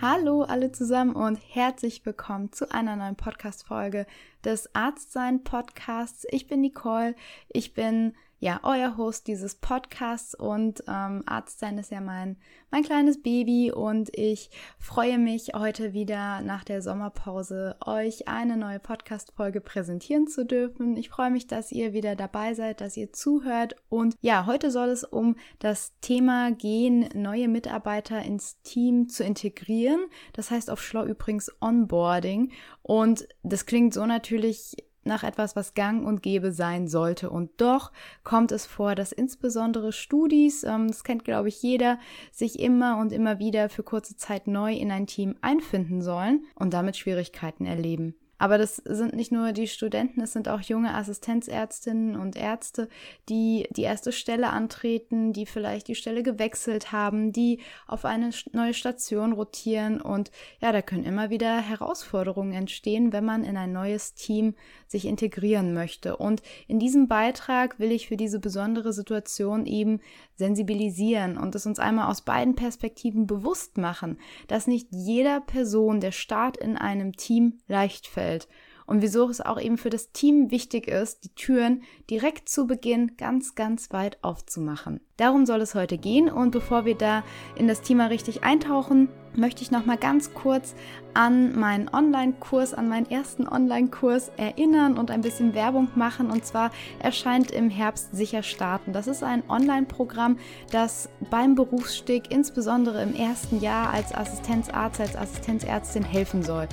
Hallo alle zusammen und herzlich willkommen zu einer neuen Podcast-Folge des Arztsein Podcasts. Ich bin Nicole. Ich bin ja, euer Host dieses Podcasts und ähm, Arzt sein ist ja mein, mein kleines Baby und ich freue mich heute wieder nach der Sommerpause euch eine neue Podcast-Folge präsentieren zu dürfen. Ich freue mich, dass ihr wieder dabei seid, dass ihr zuhört und ja, heute soll es um das Thema gehen, neue Mitarbeiter ins Team zu integrieren. Das heißt auf Schlau übrigens Onboarding und das klingt so natürlich nach etwas, was gang und gäbe sein sollte. Und doch kommt es vor, dass insbesondere Studis, ähm, das kennt glaube ich jeder, sich immer und immer wieder für kurze Zeit neu in ein Team einfinden sollen und damit Schwierigkeiten erleben. Aber das sind nicht nur die Studenten, es sind auch junge Assistenzärztinnen und Ärzte, die die erste Stelle antreten, die vielleicht die Stelle gewechselt haben, die auf eine neue Station rotieren. Und ja, da können immer wieder Herausforderungen entstehen, wenn man in ein neues Team sich integrieren möchte. Und in diesem Beitrag will ich für diese besondere Situation eben sensibilisieren und es uns einmal aus beiden Perspektiven bewusst machen, dass nicht jeder Person der Start in einem Team leicht fällt Umfeld und wieso es auch eben für das Team wichtig ist, die Türen direkt zu Beginn ganz, ganz weit aufzumachen. Darum soll es heute gehen und bevor wir da in das Thema richtig eintauchen, möchte ich noch mal ganz kurz an meinen Online-Kurs, an meinen ersten Online-Kurs erinnern und ein bisschen Werbung machen. Und zwar erscheint im Herbst sicher starten. Das ist ein Online-Programm, das beim Berufsstieg, insbesondere im ersten Jahr als Assistenzarzt, als Assistenzärztin helfen soll.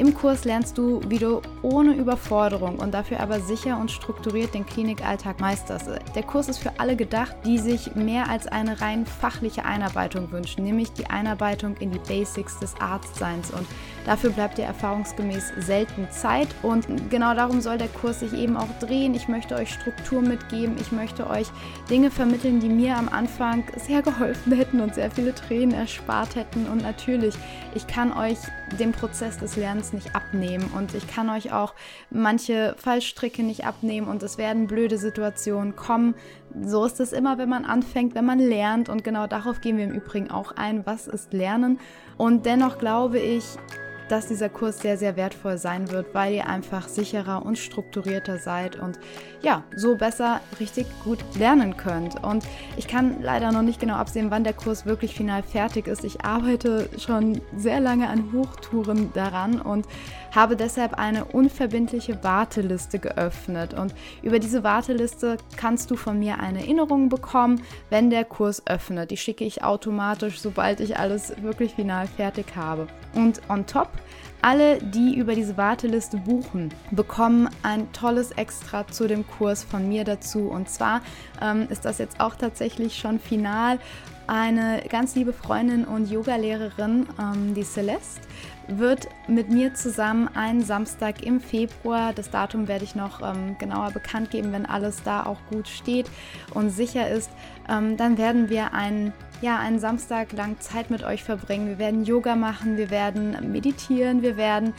Im Kurs lernst du, wie du ohne Überforderung und dafür aber sicher und strukturiert den Klinikalltag meisterst. Der Kurs ist für alle gedacht, die sich mehr als eine rein fachliche Einarbeitung wünschen, nämlich die Einarbeitung in die Basics des Arztseins. Und dafür bleibt dir erfahrungsgemäß selten Zeit. Und genau darum soll der Kurs sich eben auch drehen. Ich möchte euch Struktur mitgeben. Ich möchte euch Dinge vermitteln, die mir am Anfang sehr geholfen hätten und sehr viele Tränen erspart hätten. Und natürlich, ich kann euch den Prozess des Lernens nicht abnehmen und ich kann euch auch manche Fallstricke nicht abnehmen und es werden blöde Situationen kommen. So ist es immer, wenn man anfängt, wenn man lernt und genau darauf gehen wir im Übrigen auch ein, was ist Lernen. Und dennoch glaube ich, dass dieser Kurs sehr, sehr wertvoll sein wird, weil ihr einfach sicherer und strukturierter seid und ja, so besser richtig gut lernen könnt. Und ich kann leider noch nicht genau absehen, wann der Kurs wirklich final fertig ist. Ich arbeite schon sehr lange an Hochtouren daran und habe deshalb eine unverbindliche Warteliste geöffnet. Und über diese Warteliste kannst du von mir eine Erinnerung bekommen, wenn der Kurs öffnet. Die schicke ich automatisch, sobald ich alles wirklich final fertig habe. Und on top alle, die über diese Warteliste buchen, bekommen ein tolles Extra zu dem Kurs von mir dazu. Und zwar ähm, ist das jetzt auch tatsächlich schon final. Eine ganz liebe Freundin und Yogalehrerin, ähm, die Celeste, wird mit mir zusammen einen Samstag im Februar, das Datum werde ich noch ähm, genauer bekannt geben, wenn alles da auch gut steht und sicher ist, ähm, dann werden wir einen ja, einen Samstag lang Zeit mit euch verbringen. Wir werden Yoga machen, wir werden meditieren, wir werden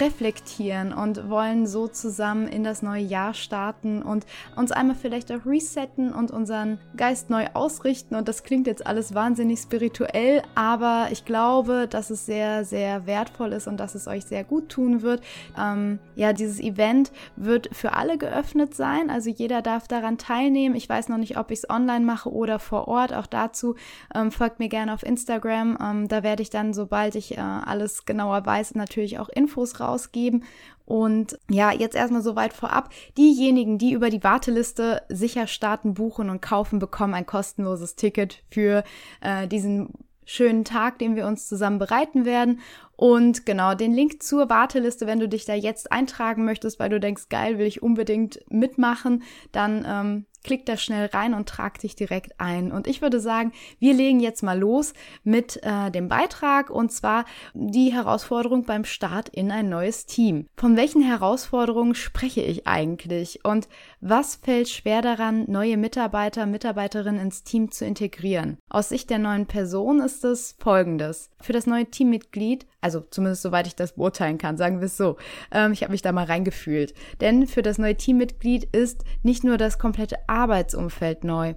reflektieren und wollen so zusammen in das neue Jahr starten und uns einmal vielleicht auch resetten und unseren Geist neu ausrichten. Und das klingt jetzt alles wahnsinnig spirituell, aber ich glaube, dass es sehr, sehr wertvoll ist und dass es euch sehr gut tun wird. Ähm, ja, dieses Event wird für alle geöffnet sein, also jeder darf daran teilnehmen. Ich weiß noch nicht, ob ich es online mache oder vor Ort. Auch dazu ähm, folgt mir gerne auf Instagram. Ähm, da werde ich dann, sobald ich äh, alles genauer weiß, natürlich auch Infos rausgeben. Und ja, jetzt erstmal soweit vorab. Diejenigen, die über die Warteliste sicher starten, buchen und kaufen, bekommen ein kostenloses Ticket für äh, diesen schönen Tag, den wir uns zusammen bereiten werden. Und genau, den Link zur Warteliste, wenn du dich da jetzt eintragen möchtest, weil du denkst, geil, will ich unbedingt mitmachen, dann ähm, klick da schnell rein und trag dich direkt ein. Und ich würde sagen, wir legen jetzt mal los mit äh, dem Beitrag und zwar die Herausforderung beim Start in ein neues Team. Von welchen Herausforderungen spreche ich eigentlich und was fällt schwer daran, neue Mitarbeiter, Mitarbeiterinnen ins Team zu integrieren? Aus Sicht der neuen Person ist es folgendes. Für das neue Teammitglied also zumindest soweit ich das beurteilen kann, sagen wir es so. Ähm, ich habe mich da mal reingefühlt. Denn für das neue Teammitglied ist nicht nur das komplette Arbeitsumfeld neu.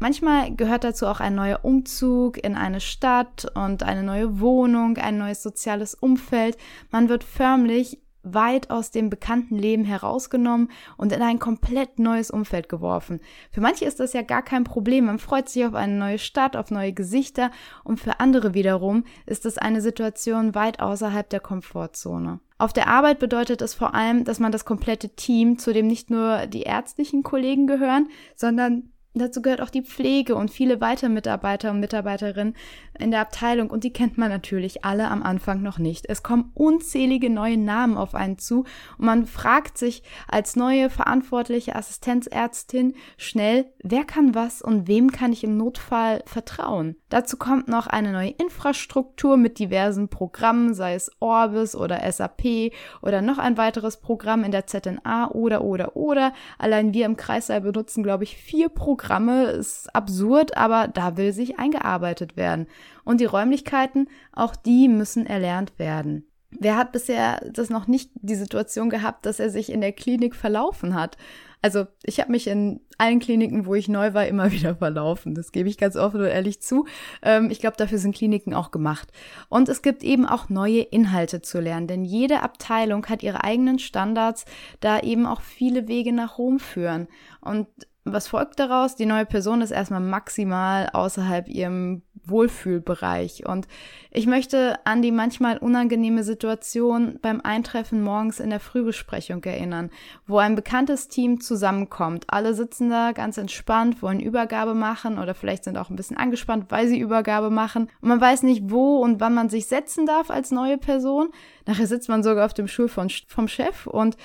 Manchmal gehört dazu auch ein neuer Umzug in eine Stadt und eine neue Wohnung, ein neues soziales Umfeld. Man wird förmlich weit aus dem bekannten Leben herausgenommen und in ein komplett neues Umfeld geworfen. Für manche ist das ja gar kein Problem. Man freut sich auf eine neue Stadt, auf neue Gesichter und für andere wiederum ist es eine Situation weit außerhalb der Komfortzone. Auf der Arbeit bedeutet es vor allem, dass man das komplette Team, zu dem nicht nur die ärztlichen Kollegen gehören, sondern Dazu gehört auch die Pflege und viele weitere Mitarbeiter und Mitarbeiterinnen in der Abteilung und die kennt man natürlich alle am Anfang noch nicht. Es kommen unzählige neue Namen auf einen zu und man fragt sich als neue verantwortliche Assistenzärztin schnell, wer kann was und wem kann ich im Notfall vertrauen. Dazu kommt noch eine neue Infrastruktur mit diversen Programmen, sei es Orbis oder SAP oder noch ein weiteres Programm in der ZNA oder oder oder. Allein wir im Kreissaal benutzen, glaube ich, vier Programme Programme ist absurd, aber da will sich eingearbeitet werden. Und die Räumlichkeiten, auch die müssen erlernt werden. Wer hat bisher das noch nicht die Situation gehabt, dass er sich in der Klinik verlaufen hat? Also ich habe mich in allen Kliniken, wo ich neu war, immer wieder verlaufen. Das gebe ich ganz offen und ehrlich zu. Ähm, ich glaube, dafür sind Kliniken auch gemacht. Und es gibt eben auch neue Inhalte zu lernen, denn jede Abteilung hat ihre eigenen Standards, da eben auch viele Wege nach Rom führen. Und was folgt daraus? Die neue Person ist erstmal maximal außerhalb ihrem Wohlfühlbereich. Und ich möchte an die manchmal unangenehme Situation beim Eintreffen morgens in der Frühbesprechung erinnern, wo ein bekanntes Team zusammenkommt. Alle sitzen da ganz entspannt, wollen Übergabe machen oder vielleicht sind auch ein bisschen angespannt, weil sie Übergabe machen. Und man weiß nicht, wo und wann man sich setzen darf als neue Person. Nachher sitzt man sogar auf dem Stuhl von, vom Chef. Und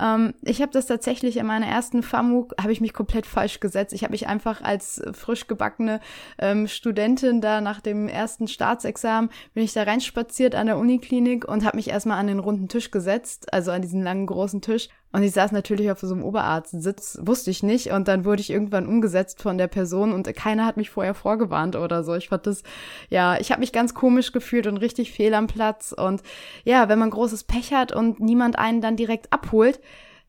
ähm, ich habe das tatsächlich in meiner ersten FAMU, habe ich mich komplett falsch gesetzt. Ich habe mich einfach als frisch gebackene ähm, Studentin da nach dem ersten Staatsexamen, bin ich da reinspaziert an der Uniklinik und habe mich erstmal an den runden Tisch gesetzt, also an diesen langen großen Tisch und ich saß natürlich auf so einem Oberarztsitz, wusste ich nicht. Und dann wurde ich irgendwann umgesetzt von der Person und keiner hat mich vorher vorgewarnt oder so. Ich fand das, ja, ich habe mich ganz komisch gefühlt und richtig fehl am Platz. Und ja, wenn man großes Pech hat und niemand einen dann direkt abholt,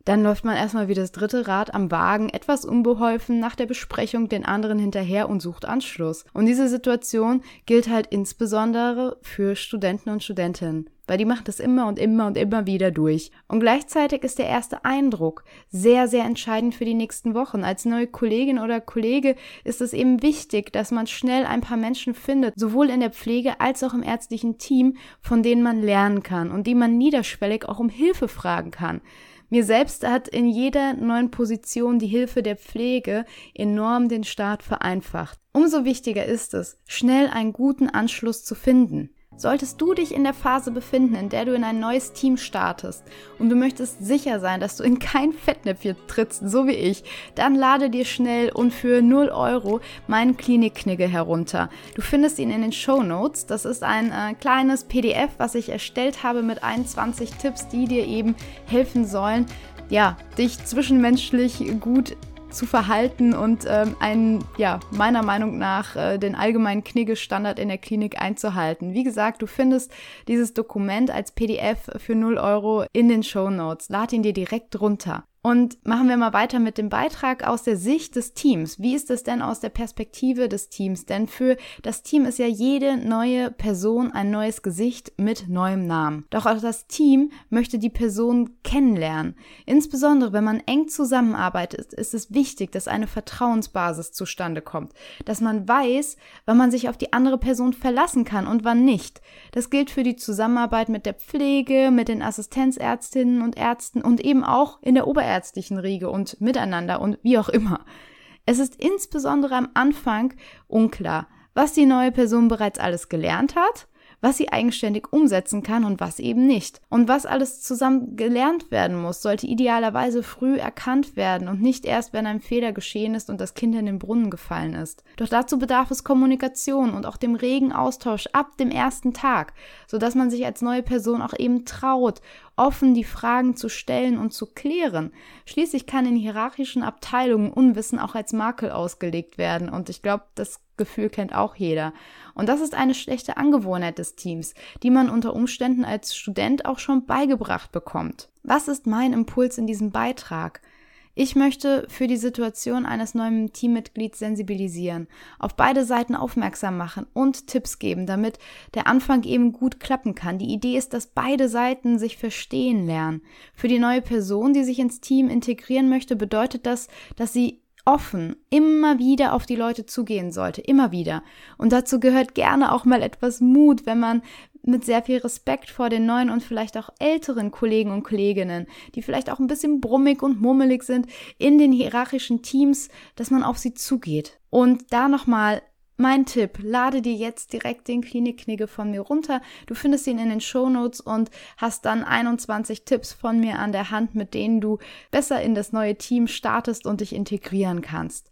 dann läuft man erstmal wie das dritte Rad am Wagen, etwas unbeholfen nach der Besprechung den anderen hinterher und sucht Anschluss. Und diese Situation gilt halt insbesondere für Studenten und Studentinnen weil die machen das immer und immer und immer wieder durch. Und gleichzeitig ist der erste Eindruck sehr, sehr entscheidend für die nächsten Wochen. Als neue Kollegin oder Kollege ist es eben wichtig, dass man schnell ein paar Menschen findet, sowohl in der Pflege als auch im ärztlichen Team, von denen man lernen kann und die man niederschwellig auch um Hilfe fragen kann. Mir selbst hat in jeder neuen Position die Hilfe der Pflege enorm den Start vereinfacht. Umso wichtiger ist es, schnell einen guten Anschluss zu finden. Solltest du dich in der Phase befinden, in der du in ein neues Team startest und du möchtest sicher sein, dass du in kein Fettnäpfchen trittst, so wie ich, dann lade dir schnell und für 0 Euro meinen Klinikknigge herunter. Du findest ihn in den Show Notes. Das ist ein äh, kleines PDF, was ich erstellt habe mit 21 Tipps, die dir eben helfen sollen, ja, dich zwischenmenschlich gut zu verhalten und ähm, einen, ja, meiner Meinung nach, äh, den allgemeinen Knigge-Standard in der Klinik einzuhalten. Wie gesagt, du findest dieses Dokument als PDF für 0 Euro in den Show Notes. Lad ihn dir direkt runter. Und machen wir mal weiter mit dem Beitrag aus der Sicht des Teams. Wie ist es denn aus der Perspektive des Teams? Denn für das Team ist ja jede neue Person ein neues Gesicht mit neuem Namen. Doch auch das Team möchte die Person kennenlernen. Insbesondere wenn man eng zusammenarbeitet, ist es wichtig, dass eine Vertrauensbasis zustande kommt. Dass man weiß, wann man sich auf die andere Person verlassen kann und wann nicht. Das gilt für die Zusammenarbeit mit der Pflege, mit den Assistenzärztinnen und Ärzten und eben auch in der Oberärztlichen ärztlichen Riege und miteinander und wie auch immer. Es ist insbesondere am Anfang unklar, was die neue Person bereits alles gelernt hat was sie eigenständig umsetzen kann und was eben nicht. Und was alles zusammen gelernt werden muss, sollte idealerweise früh erkannt werden und nicht erst, wenn ein Fehler geschehen ist und das Kind in den Brunnen gefallen ist. Doch dazu bedarf es Kommunikation und auch dem regen Austausch ab dem ersten Tag, sodass man sich als neue Person auch eben traut, offen die Fragen zu stellen und zu klären. Schließlich kann in hierarchischen Abteilungen Unwissen auch als Makel ausgelegt werden und ich glaube, das Gefühl kennt auch jeder. Und das ist eine schlechte Angewohnheit des Teams, die man unter Umständen als Student auch schon beigebracht bekommt. Was ist mein Impuls in diesem Beitrag? Ich möchte für die Situation eines neuen Teammitglieds sensibilisieren, auf beide Seiten aufmerksam machen und Tipps geben, damit der Anfang eben gut klappen kann. Die Idee ist, dass beide Seiten sich verstehen lernen. Für die neue Person, die sich ins Team integrieren möchte, bedeutet das, dass sie offen immer wieder auf die Leute zugehen sollte, immer wieder. Und dazu gehört gerne auch mal etwas Mut, wenn man mit sehr viel Respekt vor den neuen und vielleicht auch älteren Kollegen und Kolleginnen, die vielleicht auch ein bisschen brummig und mummelig sind in den hierarchischen Teams, dass man auf sie zugeht. Und da nochmal mein Tipp, lade dir jetzt direkt den Klinikknigge von mir runter. Du findest ihn in den Show Notes und hast dann 21 Tipps von mir an der Hand, mit denen du besser in das neue Team startest und dich integrieren kannst.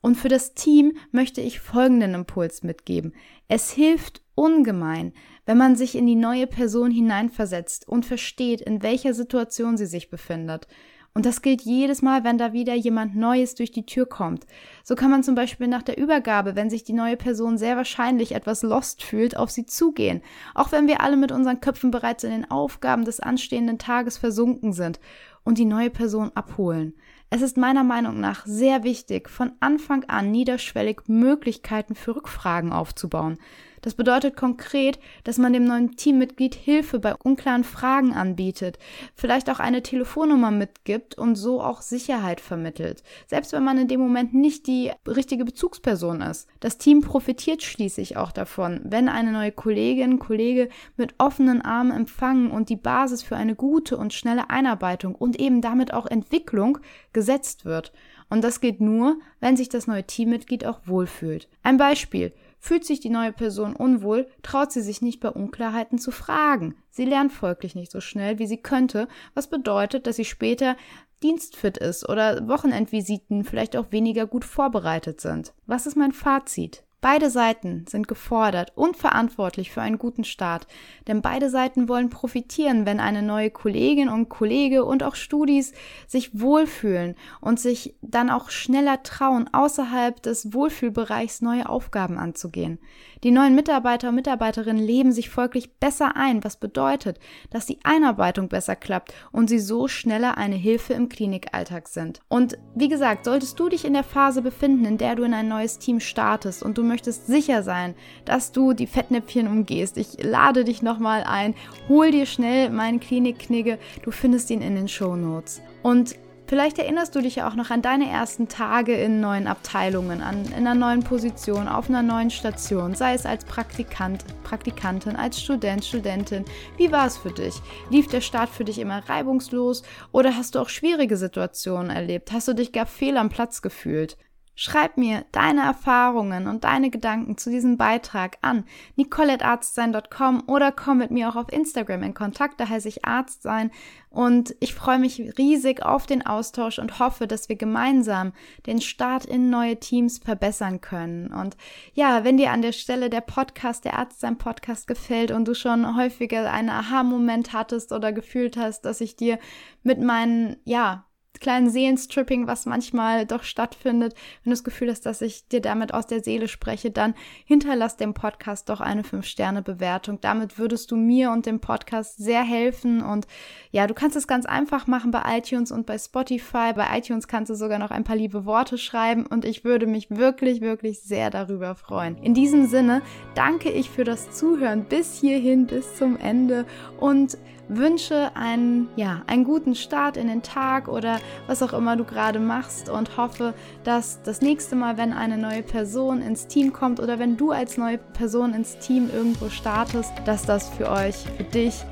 Und für das Team möchte ich folgenden Impuls mitgeben. Es hilft ungemein, wenn man sich in die neue Person hineinversetzt und versteht, in welcher Situation sie sich befindet. Und das gilt jedes Mal, wenn da wieder jemand Neues durch die Tür kommt. So kann man zum Beispiel nach der Übergabe, wenn sich die neue Person sehr wahrscheinlich etwas lost fühlt, auf sie zugehen. Auch wenn wir alle mit unseren Köpfen bereits in den Aufgaben des anstehenden Tages versunken sind und die neue Person abholen. Es ist meiner Meinung nach sehr wichtig, von Anfang an niederschwellig Möglichkeiten für Rückfragen aufzubauen. Das bedeutet konkret, dass man dem neuen Teammitglied Hilfe bei unklaren Fragen anbietet, vielleicht auch eine Telefonnummer mitgibt und so auch Sicherheit vermittelt, selbst wenn man in dem Moment nicht die richtige Bezugsperson ist. Das Team profitiert schließlich auch davon, wenn eine neue Kollegin, Kollege mit offenen Armen empfangen und die Basis für eine gute und schnelle Einarbeitung und eben damit auch Entwicklung gesetzt wird. Und das geht nur, wenn sich das neue Teammitglied auch wohlfühlt. Ein Beispiel. Fühlt sich die neue Person unwohl, traut sie sich nicht bei Unklarheiten zu fragen. Sie lernt folglich nicht so schnell, wie sie könnte, was bedeutet, dass sie später dienstfit ist oder Wochenendvisiten vielleicht auch weniger gut vorbereitet sind. Was ist mein Fazit? Beide Seiten sind gefordert und verantwortlich für einen guten Start, denn beide Seiten wollen profitieren, wenn eine neue Kollegin und Kollege und auch Studis sich wohlfühlen und sich dann auch schneller trauen, außerhalb des Wohlfühlbereichs neue Aufgaben anzugehen. Die neuen Mitarbeiter und Mitarbeiterinnen leben sich folglich besser ein, was bedeutet, dass die Einarbeitung besser klappt und sie so schneller eine Hilfe im Klinikalltag sind. Und wie gesagt, solltest du dich in der Phase befinden, in der du in ein neues Team startest und du möchtest sicher sein, dass du die Fettnäpfchen umgehst, ich lade dich nochmal ein, hol dir schnell meinen Klinikknigge, du findest ihn in den Show Notes. Und Vielleicht erinnerst du dich auch noch an deine ersten Tage in neuen Abteilungen, an, in einer neuen Position, auf einer neuen Station, sei es als Praktikant, Praktikantin, als Student, Studentin. Wie war es für dich? Lief der Start für dich immer reibungslos oder hast du auch schwierige Situationen erlebt? Hast du dich gar fehl am Platz gefühlt? Schreib mir deine Erfahrungen und deine Gedanken zu diesem Beitrag an nicolettarztsein.com oder komm mit mir auch auf Instagram in Kontakt, da heiße ich Arztsein und ich freue mich riesig auf den Austausch und hoffe, dass wir gemeinsam den Start in neue Teams verbessern können. Und ja, wenn dir an der Stelle der Podcast, der Arztsein Podcast gefällt und du schon häufiger einen Aha-Moment hattest oder gefühlt hast, dass ich dir mit meinen, ja, kleinen Seelenstripping, was manchmal doch stattfindet, wenn du das Gefühl hast, dass ich dir damit aus der Seele spreche, dann hinterlass dem Podcast doch eine 5-Sterne-Bewertung. Damit würdest du mir und dem Podcast sehr helfen. Und ja, du kannst es ganz einfach machen bei iTunes und bei Spotify. Bei iTunes kannst du sogar noch ein paar liebe Worte schreiben und ich würde mich wirklich, wirklich sehr darüber freuen. In diesem Sinne danke ich für das Zuhören bis hierhin, bis zum Ende und wünsche einen, ja, einen guten Start in den Tag oder was auch immer du gerade machst und hoffe, dass das nächste Mal, wenn eine neue Person ins Team kommt oder wenn du als neue Person ins Team irgendwo startest, dass das für euch, für dich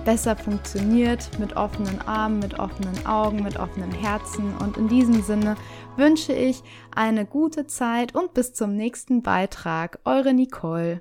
besser funktioniert, mit offenen Armen, mit offenen Augen, mit offenen Herzen. Und in diesem Sinne wünsche ich eine gute Zeit und bis zum nächsten Beitrag. Eure Nicole.